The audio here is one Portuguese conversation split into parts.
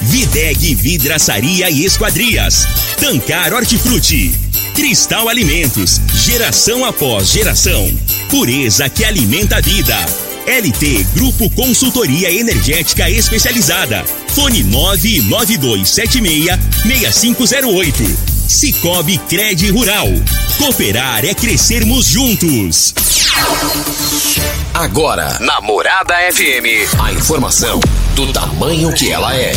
Videg Vidraçaria e Esquadrias. Tancar Hortifruti. Cristal Alimentos. Geração após geração. Pureza que alimenta a vida. LT Grupo Consultoria Energética Especializada. Fone 99276-6508. Cicobi Cred Rural. Cooperar é crescermos juntos. Agora, na Morada FM, a informação do tamanho que ela é.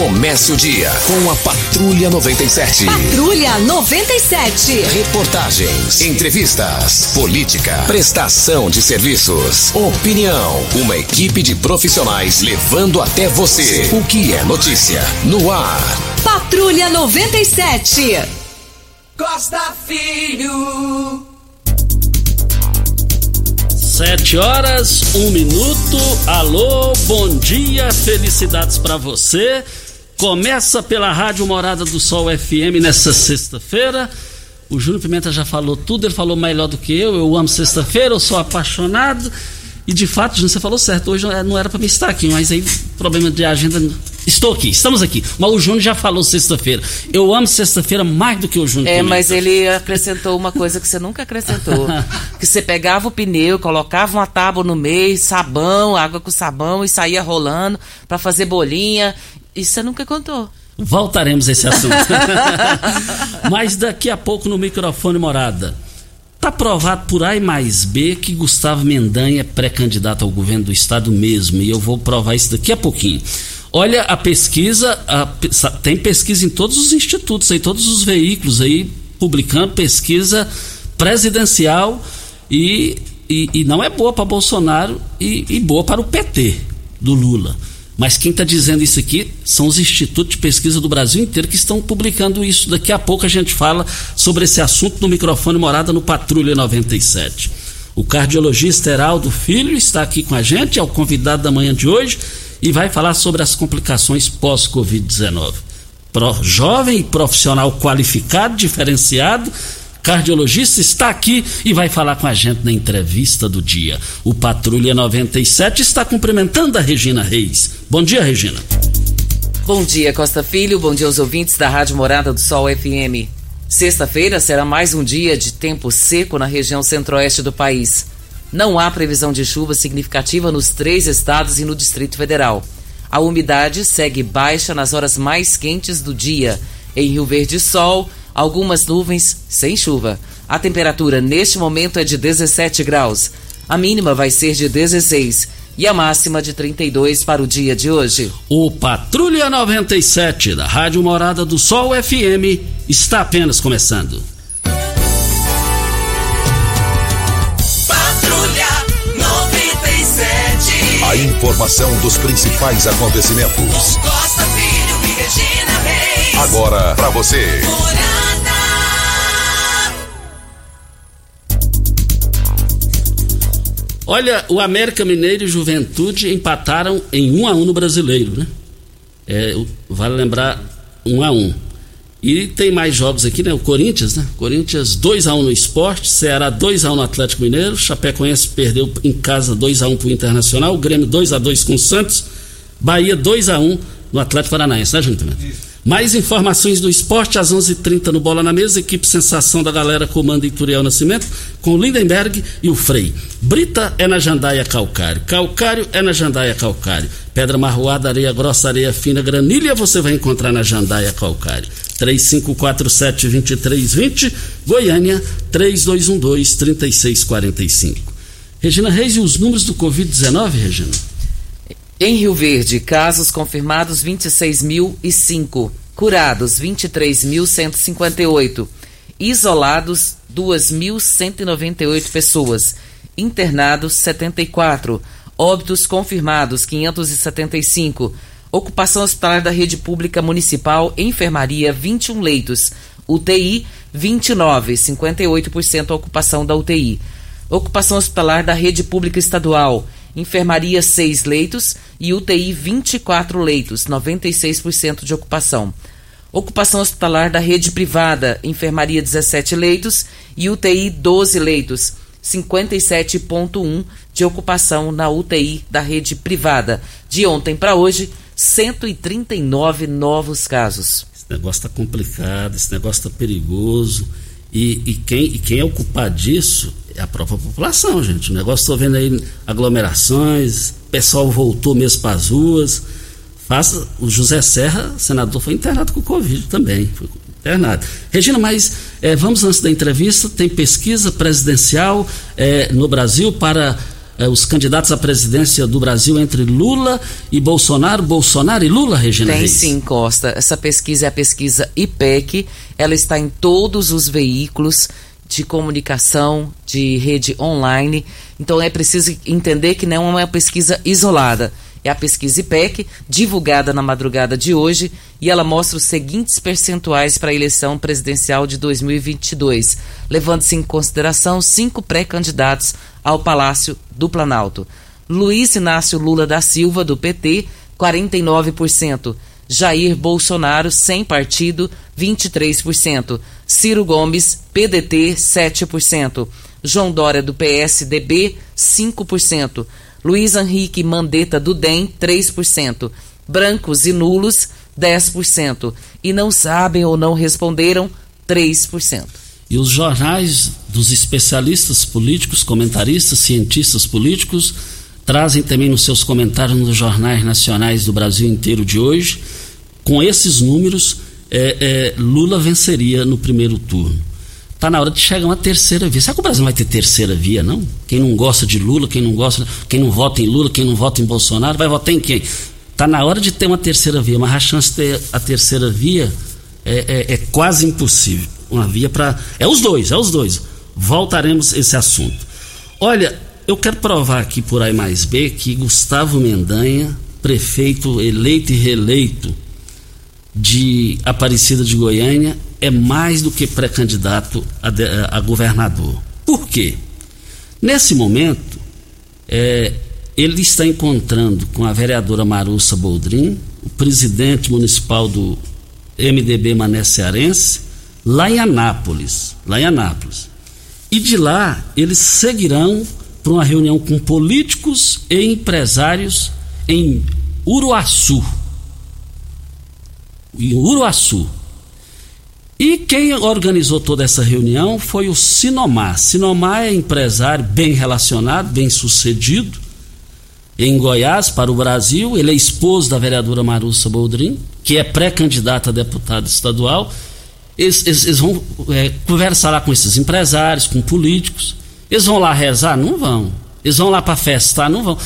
Comece o dia com a Patrulha 97. Patrulha 97. Reportagens, entrevistas, política, prestação de serviços, opinião. Uma equipe de profissionais levando até você o que é notícia no ar. Patrulha 97. Costa Filho. Sete horas, um minuto. Alô, bom dia, felicidades para você. Começa pela Rádio Morada do Sol FM nessa sexta-feira. O Júnior Pimenta já falou tudo, ele falou melhor do que eu. Eu amo sexta-feira, eu sou apaixonado. E de fato, Júnior, você falou certo. Hoje não era para me estar aqui, mas aí, problema de agenda. Estou aqui, estamos aqui. Mas o Júnior já falou sexta-feira. Eu amo sexta-feira mais do que o Júnior. É, Pimenta. mas ele acrescentou uma coisa que você nunca acrescentou. que você pegava o pneu, colocava uma tábua no meio, sabão, água com sabão e saía rolando para fazer bolinha. Isso você nunca contou. Voltaremos a esse assunto. Mas daqui a pouco no microfone morada. Tá provado por A e mais B que Gustavo Mendanha é pré-candidato ao governo do estado mesmo. E eu vou provar isso daqui a pouquinho. Olha a pesquisa, a, tem pesquisa em todos os institutos, aí, todos os veículos aí, publicando pesquisa presidencial e, e, e não é boa para Bolsonaro e, e boa para o PT do Lula. Mas quem está dizendo isso aqui são os institutos de pesquisa do Brasil inteiro que estão publicando isso. Daqui a pouco a gente fala sobre esse assunto no microfone Morada no Patrulha 97. O cardiologista Heraldo Filho está aqui com a gente, é o convidado da manhã de hoje e vai falar sobre as complicações pós-Covid-19. Jovem e profissional qualificado, diferenciado, cardiologista, está aqui e vai falar com a gente na entrevista do dia. O Patrulha 97 está cumprimentando a Regina Reis. Bom dia, Regina. Bom dia, Costa Filho. Bom dia aos ouvintes da Rádio Morada do Sol FM. Sexta-feira será mais um dia de tempo seco na região centro-oeste do país. Não há previsão de chuva significativa nos três estados e no Distrito Federal. A umidade segue baixa nas horas mais quentes do dia. Em Rio Verde, sol, algumas nuvens sem chuva. A temperatura neste momento é de 17 graus. A mínima vai ser de 16 e a máxima de 32 para o dia de hoje. O Patrulha 97 da Rádio Morada do Sol FM está apenas começando. Patrulha 97. A informação dos principais acontecimentos. Costa Filho e Regina Reis. Agora para você. Morada. Olha, o América Mineiro e Juventude empataram em 1 a 1 no Brasileiro, né? É, vale lembrar 1 a 1. E tem mais jogos aqui, né? O Corinthians, né? Corinthians 2 a 1 no Esporte, Ceará 2 a 1 no Atlético Mineiro, Chapecoense perdeu em casa 2 a 1 pro Internacional, Grêmio 2 a 2 com o Santos, Bahia 2 a 1 no Atlético Paranaense, né, Júnior? Mais informações do esporte às 11:30 h 30 no Bola na Mesa. Equipe Sensação da Galera comanda Ituriel Nascimento com Lindenberg e o Frei. Brita é na Jandaia Calcário. Calcário é na Jandaia Calcário. Pedra marroada, areia grossa, areia fina, granilha você vai encontrar na Jandaia Calcário. 3547-2320, Goiânia 3212-3645. Regina Reis e os números do Covid-19, Regina? Em Rio Verde, casos confirmados 26.005, curados 23.158, isolados 2.198 pessoas, internados 74, óbitos confirmados 575, ocupação hospitalar da rede pública municipal, enfermaria 21 leitos, UTI 29, 58% ocupação da UTI. Ocupação hospitalar da rede pública estadual, enfermaria 6 leitos e UTI 24 leitos, 96% de ocupação. Ocupação hospitalar da rede privada, enfermaria 17 leitos e UTI 12 leitos, 57,1 de ocupação na UTI da rede privada. De ontem para hoje, 139 novos casos. Esse negócio está complicado, esse negócio está perigoso. E, e, quem, e quem é o culpado disso é a própria população, gente. O negócio, estou vendo aí aglomerações, pessoal voltou mesmo para as ruas. Faça, o José Serra, senador, foi internado com Covid também. Foi internado. Regina, mas é, vamos antes da entrevista, tem pesquisa presidencial é, no Brasil para é, os candidatos à presidência do Brasil entre Lula e Bolsonaro, Bolsonaro e Lula, Regina Tem Reis? sim, Costa. Essa pesquisa é a pesquisa IPEC, ela está em todos os veículos de comunicação, de rede online. Então é preciso entender que não é uma pesquisa isolada. É a pesquisa IPEC, divulgada na madrugada de hoje, e ela mostra os seguintes percentuais para a eleição presidencial de 2022, levando-se em consideração cinco pré-candidatos ao Palácio do Planalto. Luiz Inácio Lula da Silva, do PT, 49%. Jair Bolsonaro, sem partido, 23%. Ciro Gomes, PDT, 7%. João Dória, do PSDB, 5%. Luiz Henrique Mandetta, do DEM, 3%. Brancos e nulos, 10%. E não sabem ou não responderam, 3%. E os jornais dos especialistas políticos, comentaristas, cientistas políticos, trazem também nos seus comentários nos jornais nacionais do Brasil inteiro de hoje, com esses números, é, é, Lula venceria no primeiro turno. Está na hora de chegar uma terceira via. Será que o Brasil vai ter terceira via, não? Quem não gosta de Lula, quem não gosta, quem não vota em Lula, quem não vota em Bolsonaro, vai votar em quem? Está na hora de ter uma terceira via, mas a chance de ter a terceira via é, é, é quase impossível. Uma via para. É os dois, é os dois. Voltaremos a esse assunto. Olha, eu quero provar aqui por A mais B que Gustavo Mendanha, prefeito eleito e reeleito de Aparecida de Goiânia, é mais do que pré-candidato a, de, a, governador. Por quê? Nesse momento, é, ele está encontrando com a vereadora Marussa Boldrin, o presidente municipal do MDB Mané Cearense, lá em Anápolis. Lá em Anápolis. E de lá eles seguirão para uma reunião com políticos e empresários em Uruaçu. Em Uruaçu. E quem organizou toda essa reunião foi o Sinomar. Sinomar é empresário bem relacionado, bem sucedido, em Goiás para o Brasil. Ele é esposo da vereadora Marussa Boldrin, que é pré-candidata a deputado estadual. Eles, eles, eles vão é, conversar lá com esses empresários, com políticos. Eles vão lá rezar? Não vão. Eles vão lá para festar? Não vão.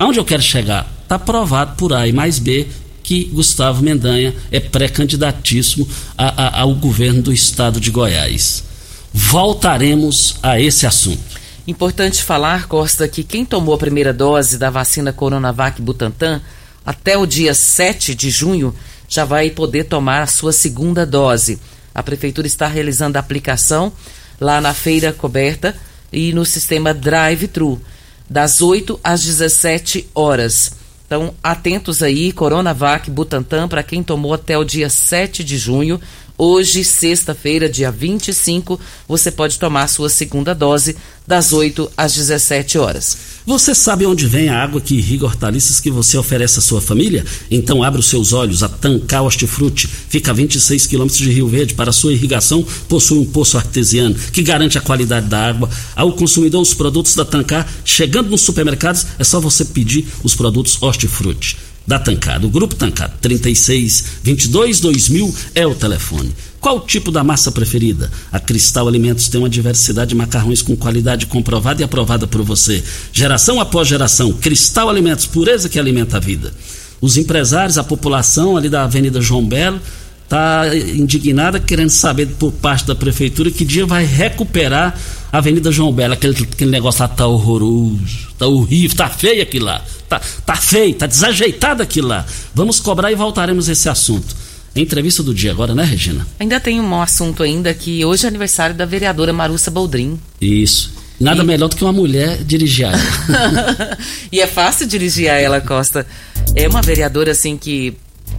Aonde eu quero chegar? Está provado por A e mais B que Gustavo Mendanha é pré-candidatíssimo ao governo do estado de Goiás. Voltaremos a esse assunto. Importante falar, Costa, que quem tomou a primeira dose da vacina Coronavac Butantan até o dia 7 de junho já vai poder tomar a sua segunda dose. A prefeitura está realizando a aplicação lá na feira coberta e no sistema drive-thru, das 8 às 17 horas. Então, atentos aí, Coronavac Butantan, para quem tomou até o dia 7 de junho, Hoje, sexta-feira, dia 25, você pode tomar sua segunda dose das 8 às 17 horas. Você sabe onde vem a água que irriga hortaliças que você oferece à sua família? Então abra os seus olhos. A Tancar Hortifruti fica a 26 quilômetros de Rio Verde. Para sua irrigação, possui um poço artesiano que garante a qualidade da água. Ao consumidor, os produtos da Tancar, chegando nos supermercados, é só você pedir os produtos Hortifruti da Tancar, do Grupo Tancar, 36 22 2000 é o telefone. Qual o tipo da massa preferida? A Cristal Alimentos tem uma diversidade de macarrões com qualidade comprovada e aprovada por você. Geração após geração, Cristal Alimentos, pureza que alimenta a vida. Os empresários, a população ali da Avenida João Belo, está indignada querendo saber por parte da prefeitura que dia vai recuperar a Avenida João Belo. Aquele, aquele negócio lá tá horroroso, tá horrível, tá feio aquilo lá. Tá, tá feio, tá desajeitado aquilo lá. Vamos cobrar e voltaremos a esse assunto. Entrevista do dia agora, né, Regina? Ainda tem um assunto ainda que hoje é aniversário da vereadora Marussa Boldrin. Isso. Nada e... melhor do que uma mulher dirigir a ela. e é fácil dirigir a ela, Costa. É uma vereadora assim que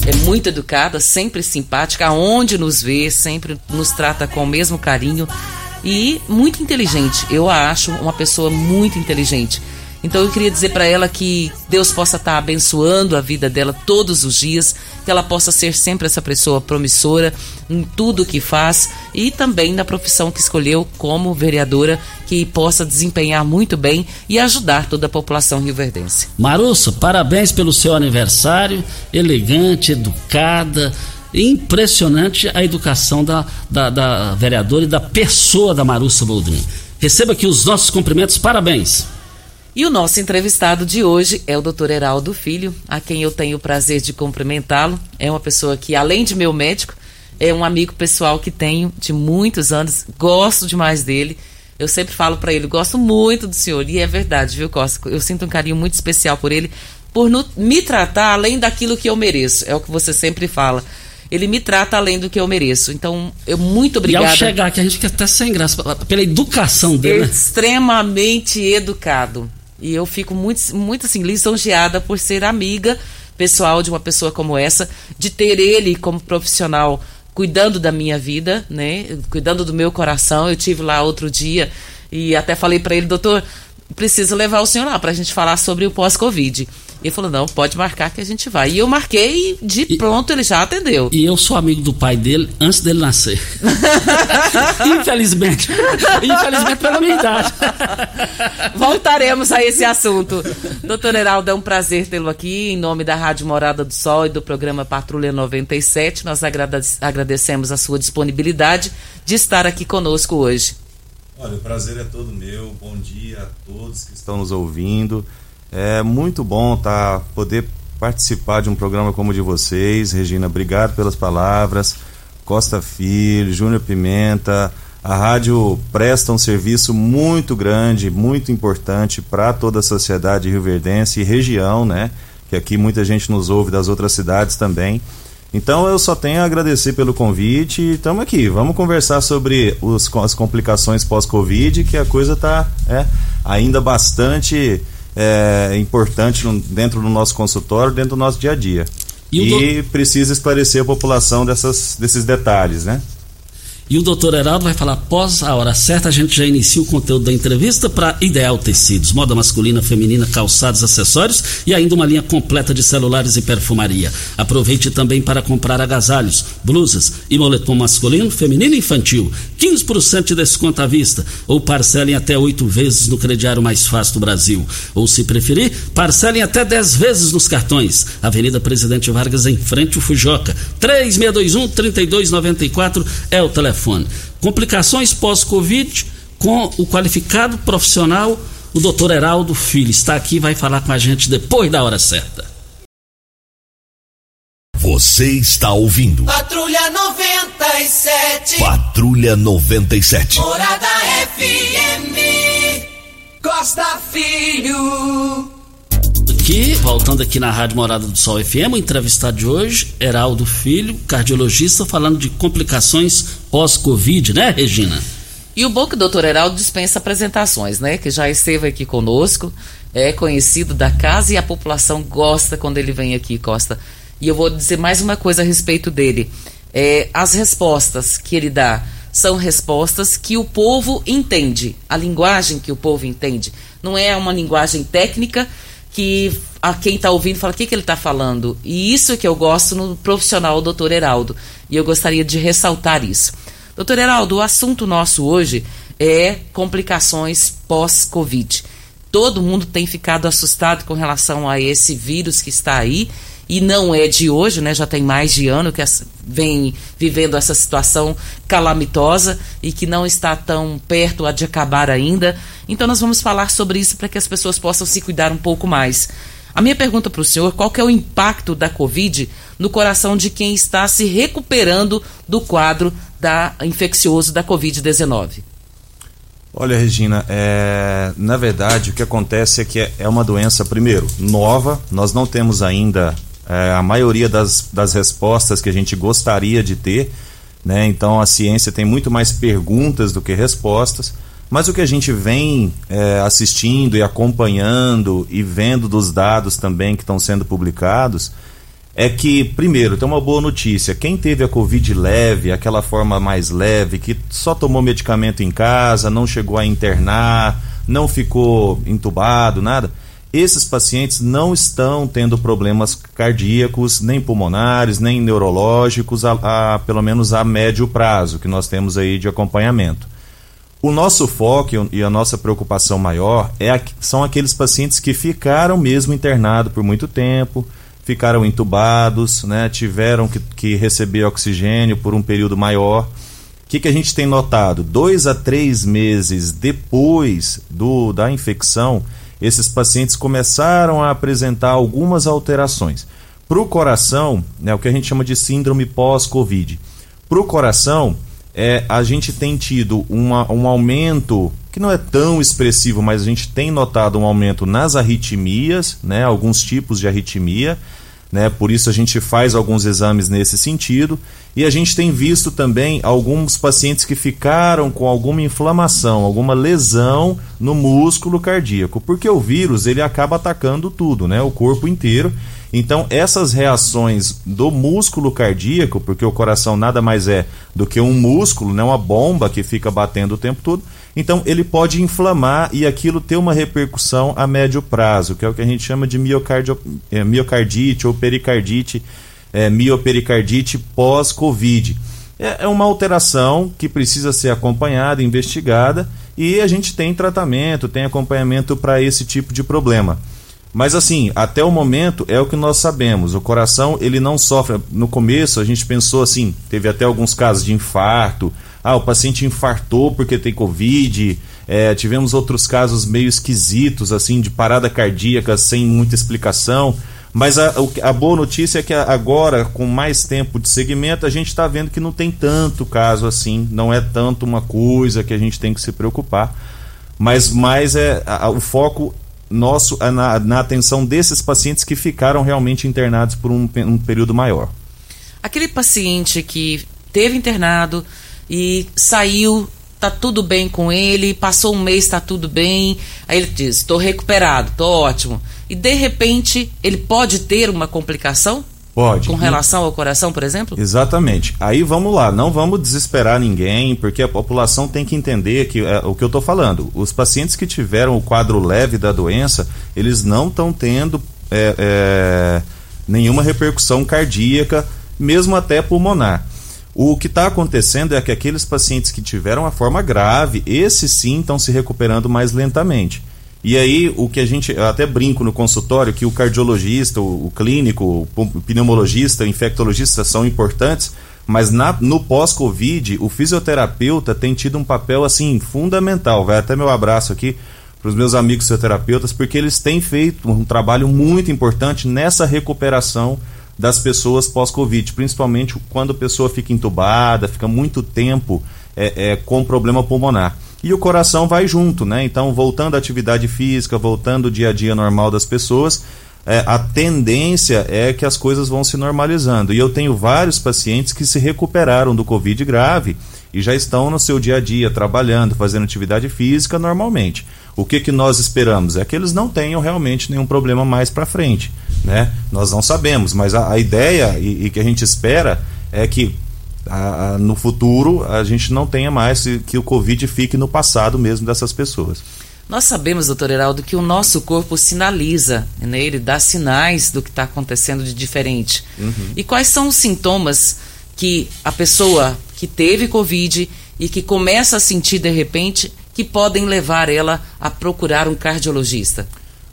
é muito educada, sempre simpática, aonde nos vê, sempre nos trata com o mesmo carinho e muito inteligente. Eu a acho uma pessoa muito inteligente. Então eu queria dizer para ela que Deus possa estar tá abençoando a vida dela todos os dias, que ela possa ser sempre essa pessoa promissora em tudo que faz e também na profissão que escolheu como vereadora, que possa desempenhar muito bem e ajudar toda a população rioverdense. Marussa, parabéns pelo seu aniversário, elegante, educada. Impressionante a educação da, da, da vereadora e da pessoa da Marussa Boldrin. Receba aqui os nossos cumprimentos, parabéns. E o nosso entrevistado de hoje é o Dr. Heraldo Filho, a quem eu tenho o prazer de cumprimentá-lo. É uma pessoa que, além de meu médico, é um amigo pessoal que tenho de muitos anos. Gosto demais dele. Eu sempre falo para ele, gosto muito do senhor. E é verdade, viu, Costa? Eu sinto um carinho muito especial por ele, por no, me tratar além daquilo que eu mereço. É o que você sempre fala ele me trata além do que eu mereço. Então, eu muito obrigada. E ao chegar aqui, a gente fica até sem graça, pela educação dele. Né? Extremamente educado. E eu fico muito, muito assim, lisonjeada por ser amiga pessoal de uma pessoa como essa, de ter ele como profissional cuidando da minha vida, né? Cuidando do meu coração. Eu tive lá outro dia e até falei para ele, doutor, preciso levar o senhor lá para a gente falar sobre o pós-Covid. Ele falou: não, pode marcar que a gente vai. E eu marquei e de e, pronto ele já atendeu. E eu sou amigo do pai dele antes dele nascer. Infelizmente. Infelizmente pela minha idade. Voltaremos a esse assunto. Doutor Heraldo, é um prazer tê-lo aqui. Em nome da Rádio Morada do Sol e do programa Patrulha 97, nós agradecemos a sua disponibilidade de estar aqui conosco hoje. Olha, o prazer é todo meu. Bom dia a todos que estão nos ouvindo. É muito bom tá, poder participar de um programa como o de vocês. Regina, obrigado pelas palavras. Costa Filho, Júnior Pimenta. A rádio presta um serviço muito grande, muito importante para toda a sociedade rioverdense e região, né? Que aqui muita gente nos ouve das outras cidades também. Então eu só tenho a agradecer pelo convite e estamos aqui. Vamos conversar sobre os, as complicações pós-Covid, que a coisa está é, ainda bastante é, importante no, dentro do nosso consultório, dentro do nosso dia a dia. E, e precisa esclarecer a população dessas, desses detalhes, né? E o doutor Heraldo vai falar após a hora certa. A gente já inicia o conteúdo da entrevista para Ideal Tecidos, moda masculina, feminina, calçados, acessórios e ainda uma linha completa de celulares e perfumaria. Aproveite também para comprar agasalhos, blusas e moletom masculino, feminino e infantil. 15% de desconto à vista ou parcelem até oito vezes no crediário mais fácil do Brasil. Ou, se preferir, parcelem até 10 vezes nos cartões. Avenida Presidente Vargas, em frente ao Fujoca. 3621-3294 é o telefone telefone. Complicações pós-Covid com o qualificado profissional, o doutor Heraldo Filho. Está aqui vai falar com a gente depois da hora certa. Você está ouvindo. Patrulha 97. Patrulha 97. Morada FM. Costa Filho voltando aqui na Rádio Morada do Sol FM, o entrevistado de hoje, Heraldo Filho, cardiologista, falando de complicações pós-Covid, né, Regina? E o bom que o doutor Heraldo dispensa apresentações, né? Que já esteve aqui conosco, é conhecido da casa e a população gosta quando ele vem aqui, Costa. E eu vou dizer mais uma coisa a respeito dele. é, as respostas que ele dá são respostas que o povo entende, a linguagem que o povo entende. Não é uma linguagem técnica que a quem está ouvindo fala o que, que ele está falando. E isso que eu gosto no profissional doutor Heraldo. E eu gostaria de ressaltar isso. Doutor Heraldo, o assunto nosso hoje é complicações pós-Covid. Todo mundo tem ficado assustado com relação a esse vírus que está aí e não é de hoje, né? Já tem mais de ano que vem vivendo essa situação calamitosa e que não está tão perto de acabar ainda. Então nós vamos falar sobre isso para que as pessoas possam se cuidar um pouco mais. A minha pergunta para o senhor, qual é o impacto da Covid no coração de quem está se recuperando do quadro da infeccioso da Covid-19? Olha, Regina, é, na verdade o que acontece é que é, é uma doença, primeiro, nova, nós não temos ainda é, a maioria das, das respostas que a gente gostaria de ter, né? Então a ciência tem muito mais perguntas do que respostas. Mas o que a gente vem é, assistindo e acompanhando e vendo dos dados também que estão sendo publicados é que, primeiro, tem uma boa notícia: quem teve a Covid leve, aquela forma mais leve, que só tomou medicamento em casa, não chegou a internar, não ficou entubado, nada esses pacientes não estão tendo problemas cardíacos, nem pulmonares, nem neurológicos, a, a, pelo menos a médio prazo, que nós temos aí de acompanhamento. O nosso foco e a nossa preocupação maior é, são aqueles pacientes que ficaram mesmo internados por muito tempo, ficaram entubados, né, tiveram que, que receber oxigênio por um período maior. O que, que a gente tem notado? Dois a três meses depois do, da infecção, esses pacientes começaram a apresentar algumas alterações. Para o coração, né, o que a gente chama de síndrome pós-Covid. Para o coração, é, a gente tem tido uma, um aumento que não é tão expressivo, mas a gente tem notado um aumento nas arritmias, né, alguns tipos de arritmia né? Por isso a gente faz alguns exames nesse sentido e a gente tem visto também alguns pacientes que ficaram com alguma inflamação, alguma lesão no músculo cardíaco, porque o vírus ele acaba atacando tudo, né? O corpo inteiro. Então, essas reações do músculo cardíaco, porque o coração nada mais é do que um músculo, né, uma bomba que fica batendo o tempo todo, então ele pode inflamar e aquilo ter uma repercussão a médio prazo, que é o que a gente chama de é, miocardite ou pericardite, é, miopericardite pós-Covid. É, é uma alteração que precisa ser acompanhada, investigada e a gente tem tratamento, tem acompanhamento para esse tipo de problema. Mas assim, até o momento é o que nós sabemos. O coração ele não sofre. No começo a gente pensou assim, teve até alguns casos de infarto. Ah, o paciente infartou porque tem covid. É, tivemos outros casos meio esquisitos assim de parada cardíaca sem muita explicação. Mas a, a boa notícia é que agora, com mais tempo de segmento, a gente está vendo que não tem tanto caso assim. Não é tanto uma coisa que a gente tem que se preocupar. Mas mais é a, o foco nosso é na, na, atenção desses pacientes que ficaram realmente internados por um, um período maior. Aquele paciente que teve internado e saiu, tá tudo bem com ele, passou um mês, tá tudo bem, aí ele diz, estou recuperado, estou ótimo. E de repente ele pode ter uma complicação? Pode. Com relação ao coração, por exemplo? Exatamente. Aí vamos lá, não vamos desesperar ninguém, porque a população tem que entender que é, o que eu estou falando. Os pacientes que tiveram o quadro leve da doença, eles não estão tendo é, é, nenhuma repercussão cardíaca, mesmo até pulmonar. O que está acontecendo é que aqueles pacientes que tiveram a forma grave, esses sim estão se recuperando mais lentamente. E aí, o que a gente. Até brinco no consultório que o cardiologista, o, o clínico, o pneumologista, o infectologista são importantes, mas na, no pós-Covid, o fisioterapeuta tem tido um papel assim fundamental. Vai até meu abraço aqui para os meus amigos fisioterapeutas, porque eles têm feito um trabalho muito importante nessa recuperação das pessoas pós-Covid, principalmente quando a pessoa fica entubada, fica muito tempo é, é, com problema pulmonar e o coração vai junto, né? Então, voltando à atividade física, voltando ao dia a dia normal das pessoas, é, a tendência é que as coisas vão se normalizando. E eu tenho vários pacientes que se recuperaram do Covid grave e já estão no seu dia a dia trabalhando, fazendo atividade física normalmente. O que, que nós esperamos? É que eles não tenham realmente nenhum problema mais para frente. Né? Nós não sabemos, mas a, a ideia e, e que a gente espera é que a, a, no futuro a gente não tenha mais que o Covid fique no passado mesmo dessas pessoas. Nós sabemos, doutor Heraldo, que o nosso corpo sinaliza, né? ele dá sinais do que está acontecendo de diferente. Uhum. E quais são os sintomas que a pessoa que teve Covid e que começa a sentir de repente que podem levar ela a procurar um cardiologista?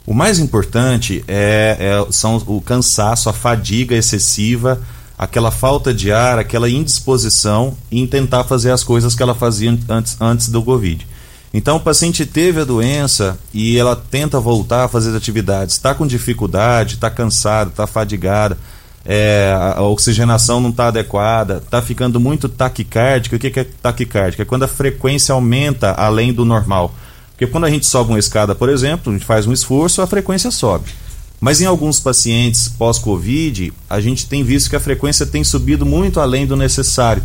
O mais importante é, é, são o cansaço, a fadiga excessiva, aquela falta de ar, aquela indisposição em tentar fazer as coisas que ela fazia antes, antes do Covid. Então, o paciente teve a doença e ela tenta voltar a fazer as atividades, está com dificuldade, está cansado, está fadigada, é, a oxigenação não está adequada, está ficando muito taquicárdica. O que, que é taquicárdica? É quando a frequência aumenta além do normal. Porque quando a gente sobe uma escada, por exemplo, a gente faz um esforço, a frequência sobe. Mas em alguns pacientes pós-Covid, a gente tem visto que a frequência tem subido muito além do necessário.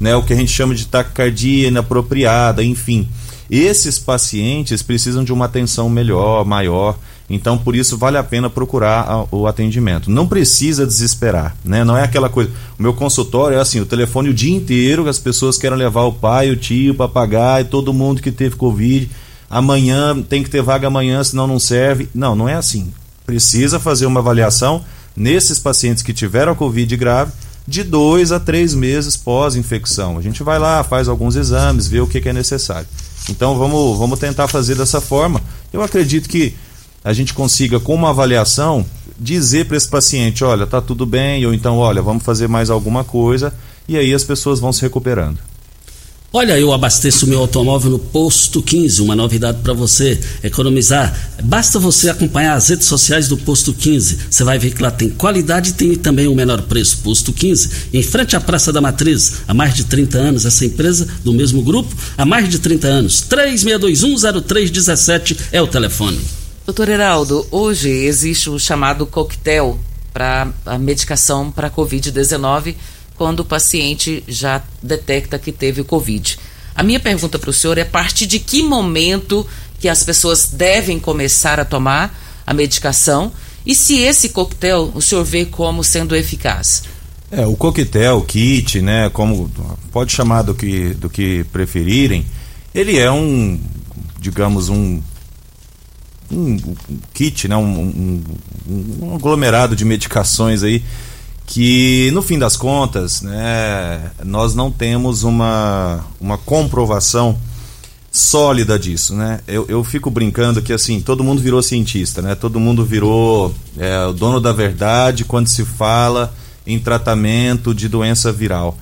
Né? O que a gente chama de taquicardia inapropriada, enfim. Esses pacientes precisam de uma atenção melhor, maior. Então, por isso, vale a pena procurar o atendimento. Não precisa desesperar, né? Não é aquela coisa. O meu consultório é assim: o telefone o dia inteiro, as pessoas querem levar o pai, o tio, o papagaio, todo mundo que teve Covid. Amanhã tem que ter vaga amanhã, senão não serve. Não, não é assim. Precisa fazer uma avaliação nesses pacientes que tiveram Covid grave de dois a três meses pós-infecção. A gente vai lá, faz alguns exames, vê o que, que é necessário. Então vamos, vamos tentar fazer dessa forma. Eu acredito que a gente consiga, com uma avaliação, dizer para esse paciente: olha, tá tudo bem, ou então, olha, vamos fazer mais alguma coisa, e aí as pessoas vão se recuperando. Olha, eu abasteço meu automóvel no Posto 15, uma novidade para você economizar. Basta você acompanhar as redes sociais do Posto 15. Você vai ver que lá tem qualidade e tem também o menor preço. Posto 15, em frente à Praça da Matriz, há mais de 30 anos, essa empresa do mesmo grupo, há mais de 30 anos. 36210317 é o telefone. Doutor Heraldo, hoje existe o chamado coquetel para a medicação para Covid-19 quando o paciente já detecta que teve o Covid. A minha pergunta para o senhor é a partir de que momento que as pessoas devem começar a tomar a medicação e se esse coquetel o senhor vê como sendo eficaz? É, o coquetel, kit, né, como pode chamar do que, do que preferirem, ele é um, digamos, um, um, um kit, né, um, um, um aglomerado de medicações aí que no fim das contas, né, nós não temos uma, uma comprovação sólida disso, né? Eu, eu fico brincando que assim todo mundo virou cientista, né? Todo mundo virou é, o dono da verdade quando se fala em tratamento de doença viral.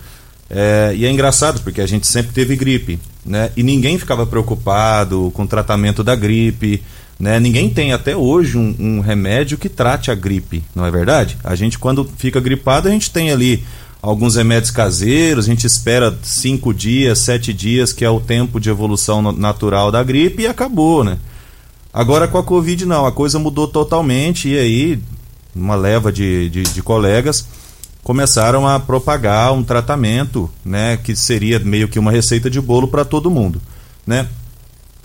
É, e é engraçado porque a gente sempre teve gripe, né? E ninguém ficava preocupado com o tratamento da gripe. Né? Ninguém tem até hoje um, um, remédio que trate a gripe, não é verdade? A gente, quando fica gripado, a gente tem ali alguns remédios caseiros, a gente espera cinco dias, sete dias, que é o tempo de evolução natural da gripe, e acabou, né? Agora com a Covid, não, a coisa mudou totalmente, e aí, uma leva de, de, de colegas começaram a propagar um tratamento, né, que seria meio que uma receita de bolo para todo mundo, né?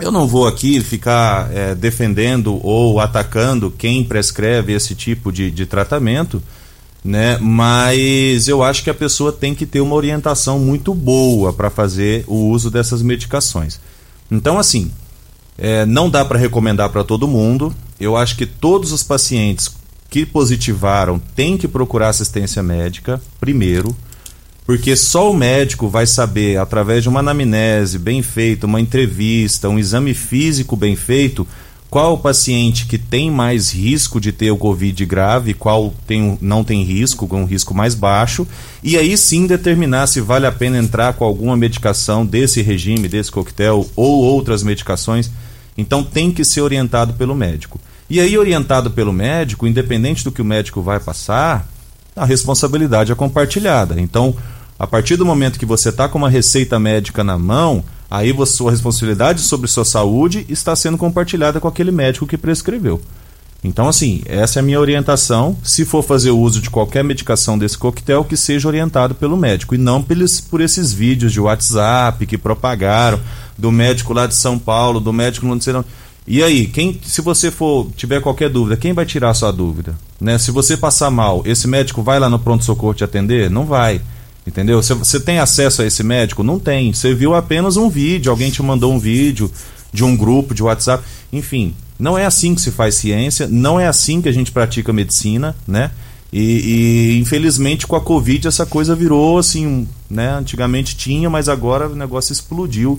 Eu não vou aqui ficar é, defendendo ou atacando quem prescreve esse tipo de, de tratamento, né? Mas eu acho que a pessoa tem que ter uma orientação muito boa para fazer o uso dessas medicações. Então, assim, é, não dá para recomendar para todo mundo. Eu acho que todos os pacientes que positivaram têm que procurar assistência médica primeiro porque só o médico vai saber, através de uma anamnese bem feita, uma entrevista, um exame físico bem feito, qual o paciente que tem mais risco de ter o Covid grave, qual tem, não tem risco, com um risco mais baixo, e aí sim determinar se vale a pena entrar com alguma medicação desse regime, desse coquetel ou outras medicações. Então tem que ser orientado pelo médico. E aí, orientado pelo médico, independente do que o médico vai passar, a responsabilidade é compartilhada. Então, a partir do momento que você está com uma receita médica na mão, aí a sua responsabilidade sobre sua saúde está sendo compartilhada com aquele médico que prescreveu. Então, assim, essa é a minha orientação. Se for fazer o uso de qualquer medicação desse coquetel, que seja orientado pelo médico e não pelos, por esses vídeos de WhatsApp que propagaram do médico lá de São Paulo, do médico não sei não. E aí, quem, se você for tiver qualquer dúvida, quem vai tirar a sua dúvida? Né? Se você passar mal, esse médico vai lá no pronto socorro te atender? Não vai. Entendeu? Você tem acesso a esse médico? Não tem. Você viu apenas um vídeo, alguém te mandou um vídeo de um grupo de WhatsApp. Enfim, não é assim que se faz ciência, não é assim que a gente pratica medicina, né? E, e, infelizmente com a Covid essa coisa virou assim, né? Antigamente tinha, mas agora o negócio explodiu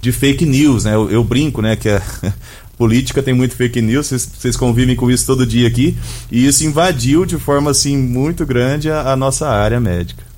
de fake news, né? Eu, eu brinco, né? Que a política tem muito fake news, vocês convivem com isso todo dia aqui, e isso invadiu de forma assim muito grande a, a nossa área médica.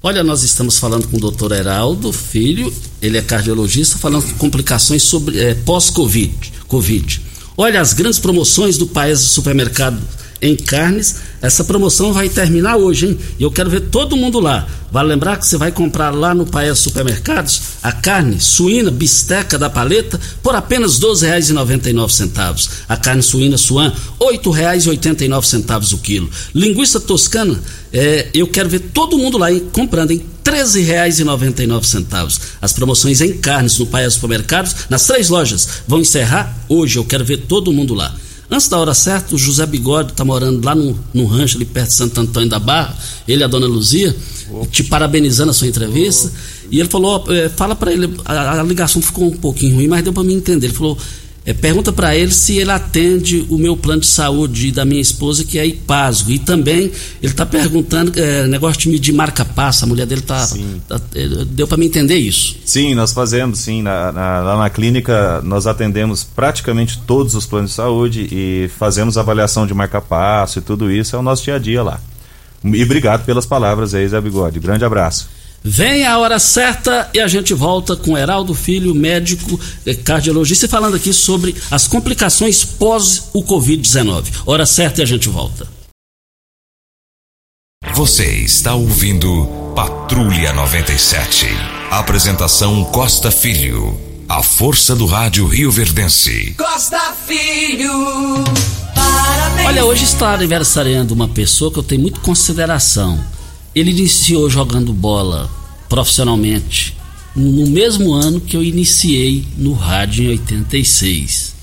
Olha, nós estamos falando com o doutor Heraldo Filho, ele é cardiologista, falando de complicações sobre é, pós-Covid. COVID. Olha, as grandes promoções do país do supermercado em carnes. Essa promoção vai terminar hoje, hein? E eu quero ver todo mundo lá. Vale lembrar que você vai comprar lá no Paes Supermercados a carne suína bisteca da paleta por apenas R$ 12,99. A carne suína suan, R$ 8,89 o quilo. Linguiça toscana, é, eu quero ver todo mundo lá hein, comprando em R$ 13,99. As promoções em carnes no Paes Supermercados, nas três lojas, vão encerrar hoje. Eu quero ver todo mundo lá. Antes da hora certa, o José Bigode está morando lá no, no rancho, ali perto de Santo Antônio da Barra, ele e a dona Luzia, Opa. te parabenizando a sua entrevista. Opa. E ele falou: é, fala para ele, a, a, ligação ficou um pouquinho ruim, mas deu para mim entender. Ele falou: é, pergunta para ele se ele atende o meu plano de saúde da minha esposa, que é IPASGO. E também ele está perguntando, é, negócio de medir marca-passa, a mulher dele está. Tá, é, deu para me entender isso. Sim, nós fazemos, sim. Na, na, lá na clínica nós atendemos praticamente todos os planos de saúde e fazemos avaliação de marca-passo e tudo isso. É o nosso dia a dia lá. E obrigado pelas palavras aí, Zé Bigode. Grande abraço. Vem a hora certa e a gente volta com Heraldo Filho, médico eh, cardiologista, falando aqui sobre as complicações pós o Covid-19. Hora certa e a gente volta. Você está ouvindo Patrulha 97. Apresentação Costa Filho. A força do rádio Rio Verdense. Costa Filho. Parabéns. Olha, hoje está aniversariando uma pessoa que eu tenho muito consideração ele iniciou jogando bola profissionalmente no mesmo ano que eu iniciei no rádio em 86.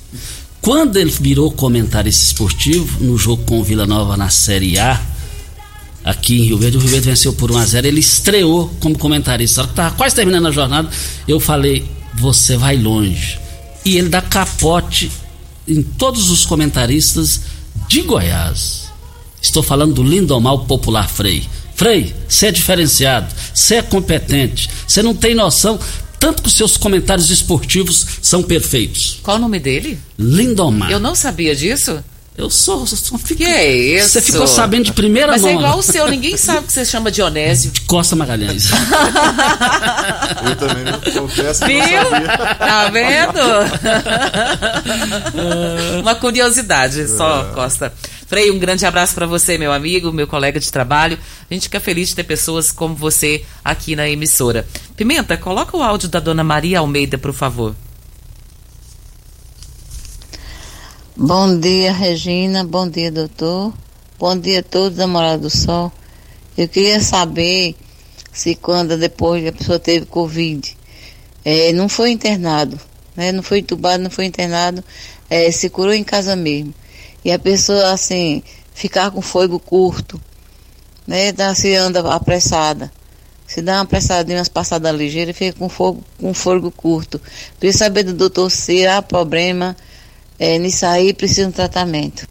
Quando ele virou comentarista esportivo no jogo com o Vila Nova na Série A, aqui em Rio Verde, o Rio Verde venceu por 1 a 0 ele estreou como comentarista. Que estava quase terminando a jornada, eu falei: você vai longe. E ele dá capote em todos os comentaristas de Goiás. Estou falando do Lindomar Popular Frei. Frei, você é diferenciado, você é competente, você não tem noção, tanto que os seus comentários esportivos são perfeitos. Qual o nome dele? Lindomar. Eu não sabia disso. Eu sou, sou fico, Que é isso? Você ficou sabendo de primeira Mas mão. Mas é igual o seu, ninguém sabe que você chama Dionésio. De Costa Magalhães. Eu também não confesso que Viu? não sabia. Tá vendo? Uma curiosidade só, Costa. Frei, um grande abraço para você, meu amigo, meu colega de trabalho. A gente fica feliz de ter pessoas como você aqui na emissora. Pimenta, coloca o áudio da dona Maria Almeida, por favor. Bom dia, Regina. Bom dia, doutor. Bom dia a todos da Morada do Sol. Eu queria saber se quando depois a pessoa teve Covid, é, não foi internado, né? Não foi entubado, não foi internado, é, se curou em casa mesmo e a pessoa assim ficar com fogo curto, né? Dá, se anda apressada. Se dá uma apressadinha, umas passadas ligeiras, fica com fogo, com fogo curto. Precisa saber do doutor se há problema é, nisso aí, precisa de um tratamento.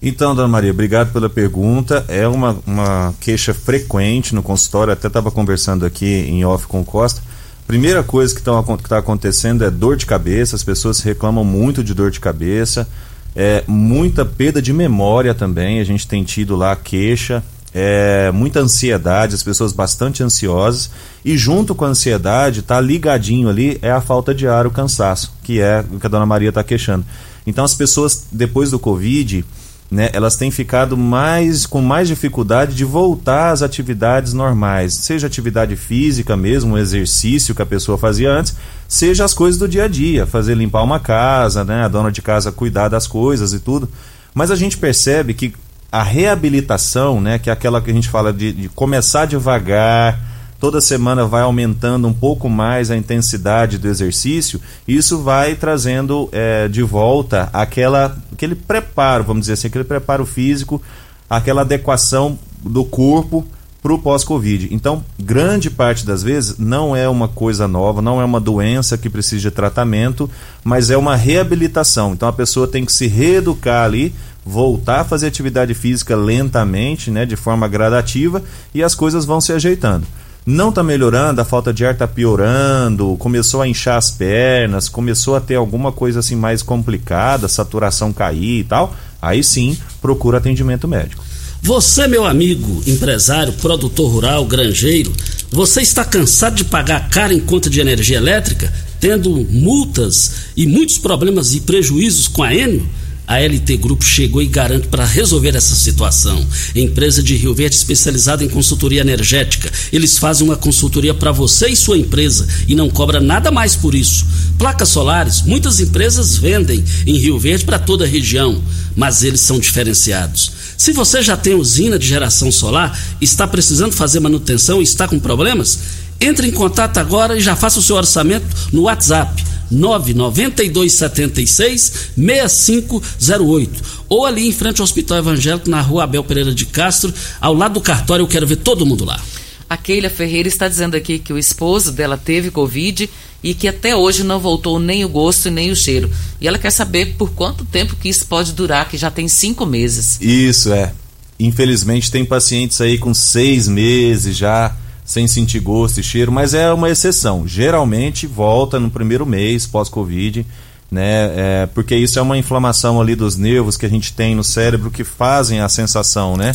Então, dona Maria, obrigado pela pergunta. É uma, uma queixa frequente no consultório, até estava conversando aqui em off com o Costa. Primeira coisa que está acontecendo é dor de cabeça, as pessoas reclamam muito de dor de cabeça é, muita perda de memória também, a gente tem tido lá queixa, é, muita ansiedade, as pessoas bastante ansiosas, e junto com a ansiedade, tá ligadinho ali, é a falta de ar, o cansaço, que é o que a dona Maria está queixando. Então as pessoas, depois do Covid, né, elas têm ficado mais com mais dificuldade de voltar às atividades normais, seja atividade física mesmo, um exercício que a pessoa fazia antes, seja as coisas do dia a dia, fazer limpar uma casa, né, a dona de casa cuidar das coisas e tudo. Mas a gente percebe que a reabilitação, né, que é aquela que a gente fala de, de começar devagar, toda semana vai aumentando um pouco mais a intensidade do exercício, isso vai trazendo é, de volta aquela, aquele preparo, vamos dizer assim, aquele preparo físico, aquela adequação do corpo para o pós-Covid. Então, grande parte das vezes não é uma coisa nova, não é uma doença que precisa de tratamento, mas é uma reabilitação. Então, a pessoa tem que se reeducar ali, voltar a fazer atividade física lentamente, né, de forma gradativa, e as coisas vão se ajeitando. Não está melhorando, a falta de ar está piorando, começou a inchar as pernas, começou a ter alguma coisa assim mais complicada, saturação cair e tal, aí sim procura atendimento médico. Você, meu amigo, empresário, produtor rural, granjeiro, você está cansado de pagar cara em conta de energia elétrica, tendo multas e muitos problemas e prejuízos com a Enio? A LT Grupo chegou e garante para resolver essa situação. Empresa de Rio Verde especializada em consultoria energética. Eles fazem uma consultoria para você e sua empresa e não cobra nada mais por isso. Placas solares, muitas empresas vendem em Rio Verde para toda a região, mas eles são diferenciados. Se você já tem usina de geração solar, está precisando fazer manutenção e está com problemas, entre em contato agora e já faça o seu orçamento no WhatsApp 99276 6508 ou ali em frente ao Hospital Evangélico na Rua Abel Pereira de Castro, ao lado do cartório, eu quero ver todo mundo lá. A Keila Ferreira está dizendo aqui que o esposo dela teve Covid e que até hoje não voltou nem o gosto nem o cheiro. E ela quer saber por quanto tempo que isso pode durar, que já tem cinco meses. Isso é. Infelizmente tem pacientes aí com seis meses já sem sentir gosto e cheiro, mas é uma exceção. Geralmente volta no primeiro mês pós-Covid, né? É, porque isso é uma inflamação ali dos nervos que a gente tem no cérebro que fazem a sensação, né?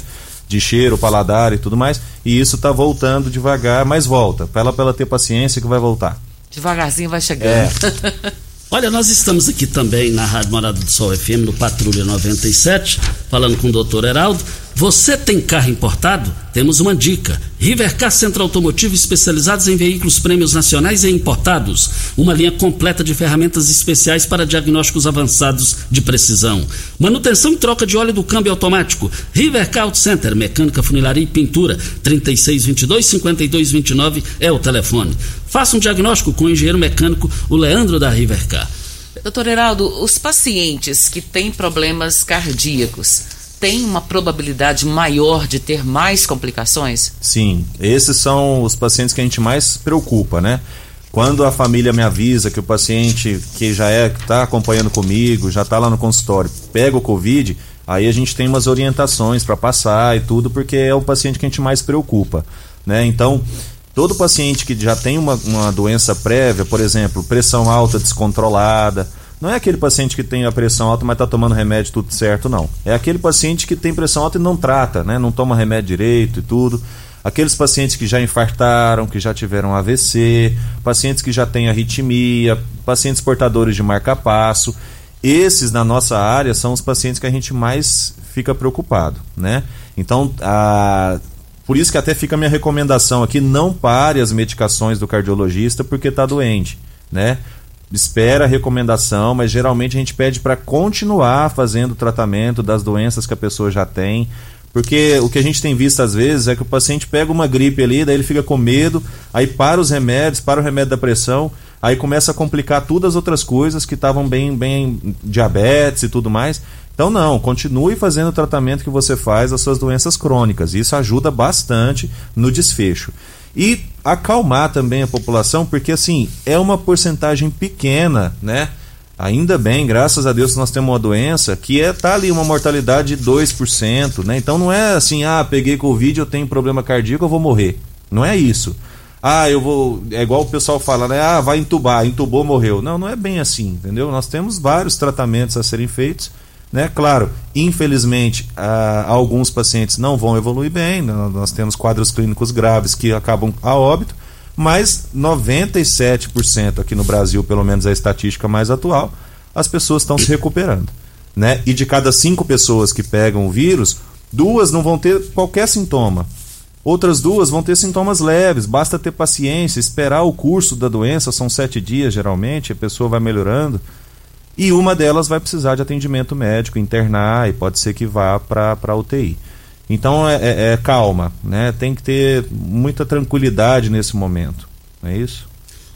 De cheiro, paladar e tudo mais. E isso está voltando devagar, mas volta. Fala para ela ter paciência que vai voltar. Devagarzinho vai chegando. É. Olha, nós estamos aqui também na Rádio Morada do Sol FM, no Patrulha 97, falando com o doutor Heraldo. Você tem carro importado? Temos uma dica. Rivercar Centro Automotivo especializados em veículos prêmios nacionais e importados. Uma linha completa de ferramentas especiais para diagnósticos avançados de precisão. Manutenção e troca de óleo do câmbio automático. Rivercar Auto Center, mecânica, funilaria e pintura. 3622-5229 é o telefone. Faça um diagnóstico com o engenheiro mecânico, o Leandro da Rivercar. Doutor Heraldo, os pacientes que têm problemas cardíacos tem uma probabilidade maior de ter mais complicações? Sim, esses são os pacientes que a gente mais preocupa, né? Quando a família me avisa que o paciente que já é está acompanhando comigo, já está lá no consultório, pega o Covid, aí a gente tem umas orientações para passar e tudo, porque é o paciente que a gente mais preocupa, né? Então, todo paciente que já tem uma, uma doença prévia, por exemplo, pressão alta descontrolada, não é aquele paciente que tem a pressão alta, mas está tomando remédio tudo certo, não. É aquele paciente que tem pressão alta e não trata, né? Não toma remédio direito e tudo. Aqueles pacientes que já infartaram, que já tiveram AVC, pacientes que já têm arritmia, pacientes portadores de marca-passo. Esses, na nossa área, são os pacientes que a gente mais fica preocupado, né? Então, a... por isso que até fica a minha recomendação aqui, não pare as medicações do cardiologista porque está doente, né? Espera a recomendação, mas geralmente a gente pede para continuar fazendo o tratamento das doenças que a pessoa já tem. Porque o que a gente tem visto às vezes é que o paciente pega uma gripe ali, daí ele fica com medo, aí para os remédios, para o remédio da pressão, aí começa a complicar todas as outras coisas que estavam bem, bem diabetes e tudo mais. Então não, continue fazendo o tratamento que você faz das suas doenças crônicas. Isso ajuda bastante no desfecho e acalmar também a população, porque assim, é uma porcentagem pequena, né? Ainda bem, graças a Deus nós temos uma doença que é tá ali uma mortalidade de 2%, né? Então não é assim, ah, peguei covid, eu tenho problema cardíaco, eu vou morrer. Não é isso. Ah, eu vou, é igual o pessoal fala, né? Ah, vai entubar, entubou, morreu. Não, não é bem assim, entendeu? Nós temos vários tratamentos a serem feitos né? Claro, infelizmente, ah, alguns pacientes não vão evoluir bem, né? nós temos quadros clínicos graves que acabam a óbito, mas 97% aqui no Brasil, pelo menos a estatística mais atual, as pessoas estão se recuperando. Né? E de cada cinco pessoas que pegam o vírus, duas não vão ter qualquer sintoma. Outras duas vão ter sintomas leves, basta ter paciência, esperar o curso da doença, são sete dias geralmente, a pessoa vai melhorando e uma delas vai precisar de atendimento médico, internar e pode ser que vá para UTI. Então é, é, é, calma, né? Tem que ter muita tranquilidade nesse momento, não é isso?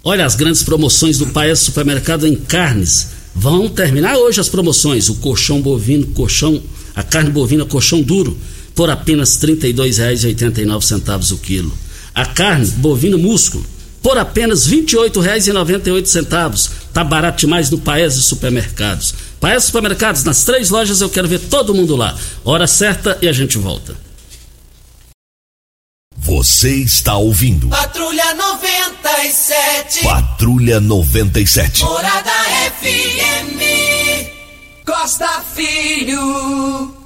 Olha, as grandes promoções do Paes Supermercado em carnes vão terminar hoje as promoções. O colchão bovino, colchão, a carne bovina, colchão duro, por apenas R$ 32,89 o quilo. A carne bovino músculo por apenas R$ 28,98. Tá barato demais no Paese Supermercados. Paese Supermercados, nas três lojas eu quero ver todo mundo lá. Hora certa e a gente volta. Você está ouvindo. Patrulha 97. Patrulha 97. Morada FM. Costa Filho.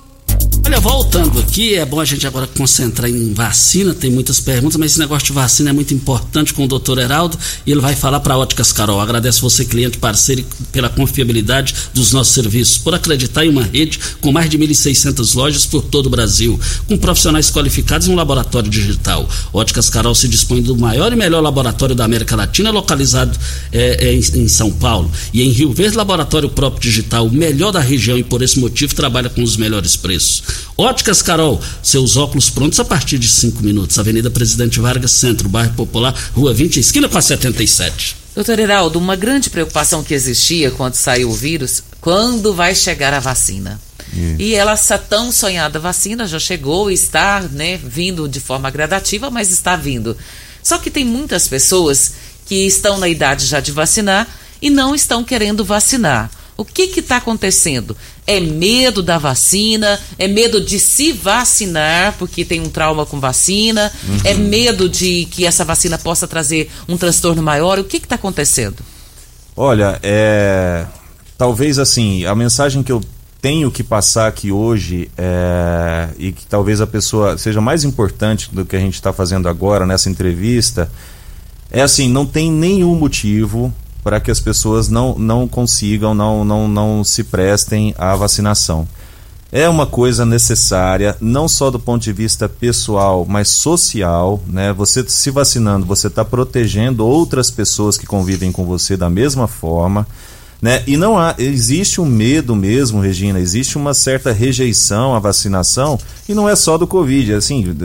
Olha, voltando aqui, é bom a gente agora concentrar em vacina, tem muitas perguntas, mas esse negócio de vacina é muito importante com o doutor Heraldo e ele vai falar para Óticas Carol. Agradeço você, cliente parceiro, pela confiabilidade dos nossos serviços, por acreditar em uma rede com mais de 1.600 lojas por todo o Brasil, com profissionais qualificados e um laboratório digital. Óticas Carol se dispõe do maior e melhor laboratório da América Latina, localizado é, é, em, em São Paulo. E em Rio Verde, laboratório próprio digital, o melhor da região e por esse motivo trabalha com os melhores preços. Óticas Carol, seus óculos prontos a partir de 5 minutos. Avenida Presidente Vargas, Centro, Bairro Popular, Rua 20, esquina com a 77. Doutor Heraldo, uma grande preocupação que existia quando saiu o vírus, quando vai chegar a vacina? E ela, essa tão sonhada vacina já chegou e está né, vindo de forma gradativa, mas está vindo. Só que tem muitas pessoas que estão na idade já de vacinar e não estão querendo vacinar. O que está acontecendo? É medo da vacina? É medo de se vacinar porque tem um trauma com vacina? Uhum. É medo de que essa vacina possa trazer um transtorno maior? O que está acontecendo? Olha, é... talvez assim, a mensagem que eu tenho que passar aqui hoje é... e que talvez a pessoa seja mais importante do que a gente está fazendo agora nessa entrevista é assim, não tem nenhum motivo para que as pessoas não, não consigam, não, não, não se prestem à vacinação. É uma coisa necessária, não só do ponto de vista pessoal, mas social. Né? Você se vacinando, você está protegendo outras pessoas que convivem com você da mesma forma. Né? E não há, existe um medo mesmo, Regina, existe uma certa rejeição à vacinação, e não é só do Covid. Assim,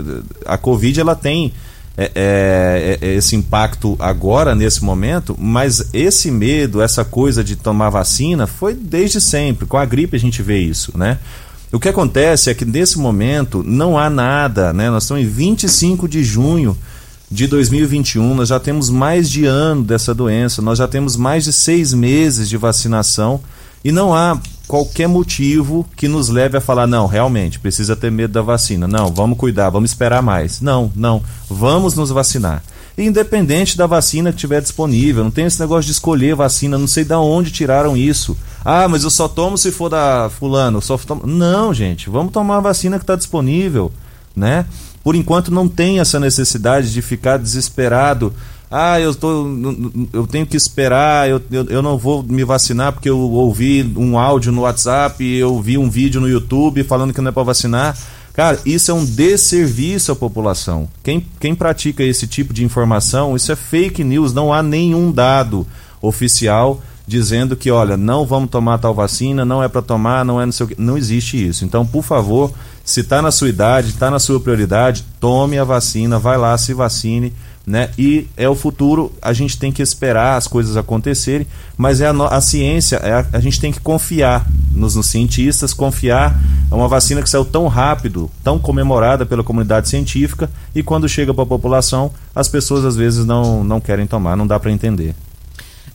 a Covid ela tem é, é, é, esse impacto agora, nesse momento, mas esse medo, essa coisa de tomar vacina, foi desde sempre. Com a gripe a gente vê isso, né? O que acontece é que nesse momento não há nada, né? Nós estamos em 25 de junho de 2021, nós já temos mais de ano dessa doença, nós já temos mais de seis meses de vacinação e não há qualquer motivo que nos leve a falar, não, realmente, precisa ter medo da vacina. Não, vamos cuidar, vamos esperar mais. Não, não, vamos nos vacinar. Independente da vacina que estiver disponível, não tem esse negócio de escolher vacina, não sei de onde tiraram isso. Ah, mas eu só tomo se for da fulano, só tomo... Não, gente, vamos tomar a vacina que está disponível, né? Por enquanto não tem essa necessidade de ficar desesperado ah, eu, tô, eu tenho que esperar, eu, eu, eu, não vou me vacinar porque eu ouvi um áudio no WhatsApp, eu vi um vídeo no YouTube falando que não é para vacinar. Cara, isso é um desserviço à população. Quem, quem pratica esse tipo de informação, isso é fake news, não há nenhum dado oficial dizendo que, olha, não vamos tomar tal vacina, não é para tomar, não é não sei o que. Não existe isso. Então, por favor, se está na sua idade, está na sua prioridade, tome a vacina, vai lá, se vacine né? E é o futuro, a gente tem que esperar as coisas acontecerem, mas é a, a ciência, é a, a, gente tem que confiar nos, nos cientistas, confiar é uma vacina que saiu tão rápido, tão comemorada pela comunidade científica, e quando chega para a população, as pessoas às vezes não, não querem tomar, não dá para entender.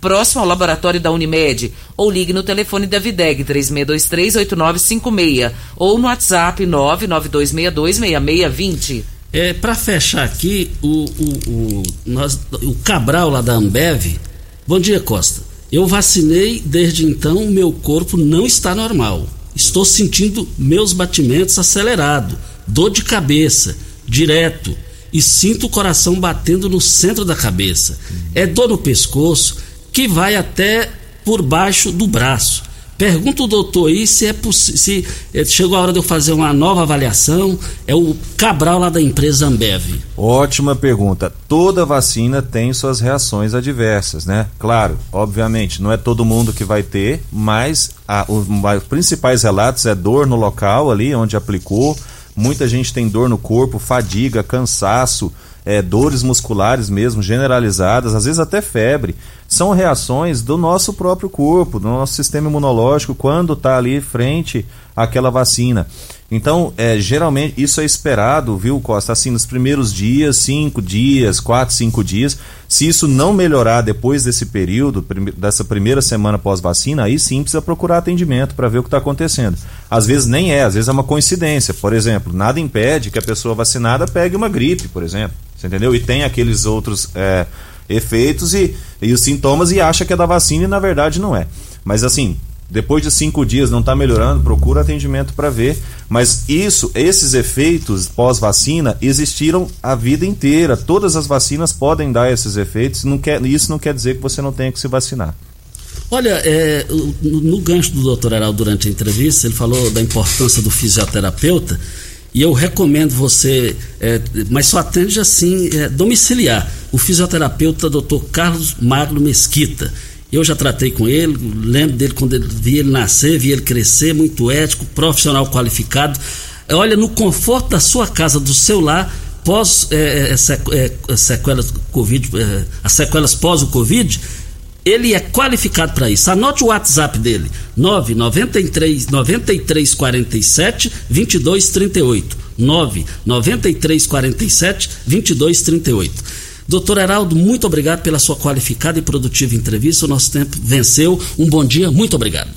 próximo ao laboratório da Unimed, ou ligue no telefone da Videg 3623-8956 ou no WhatsApp 992626620. É, para fechar aqui, o, o, o, nós, o Cabral lá da Ambev. Bom dia, Costa. Eu vacinei, desde então meu corpo não está normal. Estou sentindo meus batimentos acelerados, dor de cabeça, direto, e sinto o coração batendo no centro da cabeça. É dor no pescoço, que vai até por baixo do braço. Pergunta o doutor aí se é se eh, chegou a hora de eu fazer uma nova avaliação. É o Cabral lá da empresa Ambev. Ótima pergunta. Toda vacina tem suas reações adversas, né? Claro, obviamente, não é todo mundo que vai ter, mas a, os principais relatos é dor no local ali onde aplicou. Muita gente tem dor no corpo, fadiga, cansaço, é, dores musculares mesmo, generalizadas, às vezes até febre são reações do nosso próprio corpo, do nosso sistema imunológico, quando está ali frente àquela vacina. Então, é, geralmente, isso é esperado, viu, Costa? Assim, nos primeiros dias, cinco dias, quatro, cinco dias. Se isso não melhorar depois desse período, dessa primeira semana pós-vacina, aí sim precisa procurar atendimento para ver o que está acontecendo. Às vezes nem é, às vezes é uma coincidência. Por exemplo, nada impede que a pessoa vacinada pegue uma gripe, por exemplo. Você entendeu? E tem aqueles outros. É, efeitos e, e os sintomas e acha que é da vacina e na verdade não é. Mas assim, depois de cinco dias não está melhorando, procura atendimento para ver. Mas isso, esses efeitos pós-vacina existiram a vida inteira. Todas as vacinas podem dar esses efeitos. Não quer, isso não quer dizer que você não tenha que se vacinar. Olha, é, no, gancho do doutor Heraldo durante a entrevista, ele falou da importância do fisioterapeuta. E eu recomendo você, é, mas só atende assim, é, domiciliar, o fisioterapeuta Dr. Carlos Magno Mesquita. Eu já tratei com ele, lembro dele quando ele, vi ele nascer, vi ele crescer, muito ético, profissional qualificado. É, olha, no conforto da sua casa, do seu lar, pós é, é, é sequelas Covid, as sequelas pós o Covid, ele é qualificado para isso. Anote o WhatsApp dele: 993 93 47 22 38. 993 47 22 38. Doutor Heraldo, muito obrigado pela sua qualificada e produtiva entrevista. O nosso tempo venceu. Um bom dia, muito obrigado.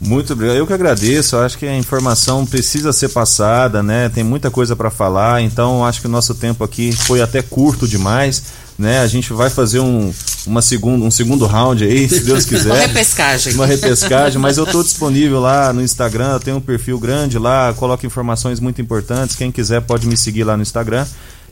Muito obrigado. Eu que agradeço. Eu acho que a informação precisa ser passada, né? Tem muita coisa para falar, então acho que o nosso tempo aqui foi até curto demais né? A gente vai fazer um, uma segundo, um segundo round aí, se Deus quiser. uma repescagem. Uma repescagem, mas eu estou disponível lá no Instagram, tenho um perfil grande lá, coloco informações muito importantes. Quem quiser pode me seguir lá no Instagram.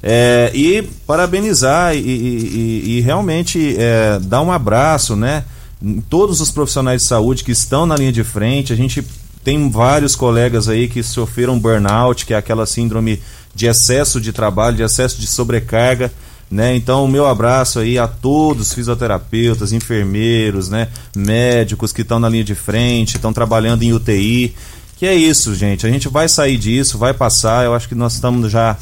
É, e parabenizar e, e, e realmente é, dar um abraço, né? Em todos os profissionais de saúde que estão na linha de frente. A gente tem vários colegas aí que sofreram burnout, que é aquela síndrome de excesso de trabalho, de excesso de sobrecarga. Né? Então, o meu abraço aí a todos fisioterapeutas, enfermeiros, né? médicos que estão na linha de frente, estão trabalhando em UTI. Que é isso, gente. A gente vai sair disso, vai passar. Eu acho que nós estamos já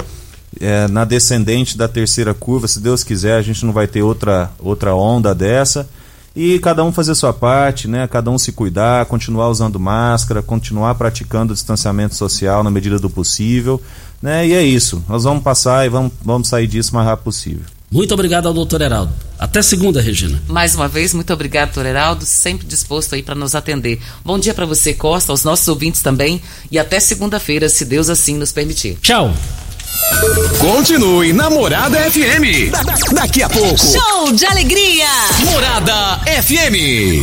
é, na descendente da terceira curva. Se Deus quiser, a gente não vai ter outra, outra onda dessa. E cada um fazer sua parte, né? Cada um se cuidar, continuar usando máscara, continuar praticando o distanciamento social na medida do possível. Né? E é isso. Nós vamos passar e vamos, vamos sair disso o mais rápido possível. Muito obrigado ao doutor Heraldo. Até segunda, Regina. Mais uma vez, muito obrigado, doutor Heraldo, sempre disposto aí para nos atender. Bom dia para você, Costa, aos nossos ouvintes também. E até segunda-feira, se Deus assim nos permitir. Tchau. Continue na Morada FM. Da daqui a pouco. Show de alegria. Morada FM.